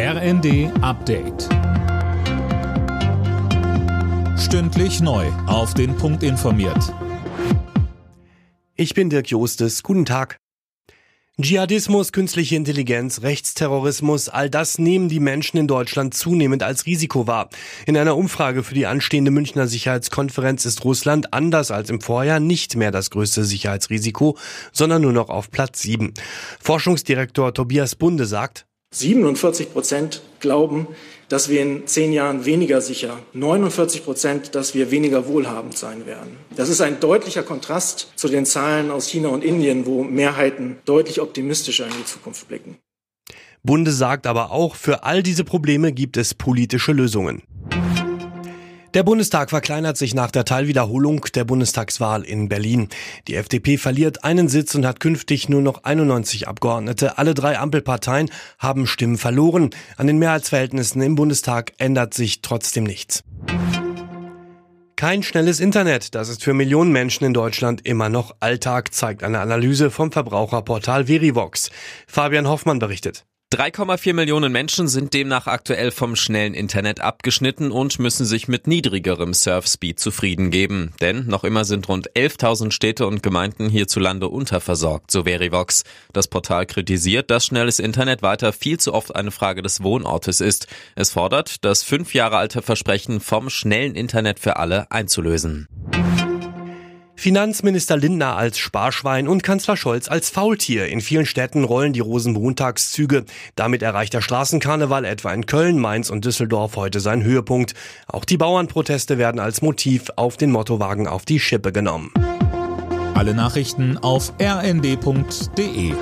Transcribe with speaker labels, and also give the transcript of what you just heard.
Speaker 1: RND Update. Stündlich neu. Auf den Punkt informiert.
Speaker 2: Ich bin Dirk Jostes. Guten Tag. Dschihadismus, künstliche Intelligenz, Rechtsterrorismus, all das nehmen die Menschen in Deutschland zunehmend als Risiko wahr. In einer Umfrage für die anstehende Münchner Sicherheitskonferenz ist Russland anders als im Vorjahr nicht mehr das größte Sicherheitsrisiko, sondern nur noch auf Platz 7. Forschungsdirektor Tobias Bunde sagt,
Speaker 3: 47 Prozent glauben, dass wir in zehn Jahren weniger sicher, 49 Prozent, dass wir weniger wohlhabend sein werden. Das ist ein deutlicher Kontrast zu den Zahlen aus China und Indien, wo Mehrheiten deutlich optimistischer in die Zukunft blicken.
Speaker 2: Bunde sagt aber auch, für all diese Probleme gibt es politische Lösungen. Der Bundestag verkleinert sich nach der Teilwiederholung der Bundestagswahl in Berlin. Die FDP verliert einen Sitz und hat künftig nur noch 91 Abgeordnete. Alle drei Ampelparteien haben Stimmen verloren. An den Mehrheitsverhältnissen im Bundestag ändert sich trotzdem nichts. Kein schnelles Internet, das ist für Millionen Menschen in Deutschland immer noch Alltag, zeigt eine Analyse vom Verbraucherportal Verivox. Fabian Hoffmann berichtet.
Speaker 4: 3,4 Millionen Menschen sind demnach aktuell vom schnellen Internet abgeschnitten und müssen sich mit niedrigerem Surfspeed zufrieden geben. Denn noch immer sind rund 11.000 Städte und Gemeinden hierzulande unterversorgt, so Verivox. Das Portal kritisiert, dass schnelles Internet weiter viel zu oft eine Frage des Wohnortes ist. Es fordert, das fünf Jahre alte Versprechen vom schnellen Internet für alle einzulösen.
Speaker 2: Finanzminister Lindner als Sparschwein und Kanzler Scholz als Faultier. In vielen Städten rollen die Rosenmontagszüge. Damit erreicht der Straßenkarneval etwa in Köln, Mainz und Düsseldorf heute seinen Höhepunkt. Auch die Bauernproteste werden als Motiv auf den Mottowagen auf die Schippe genommen.
Speaker 1: Alle Nachrichten auf rnd.de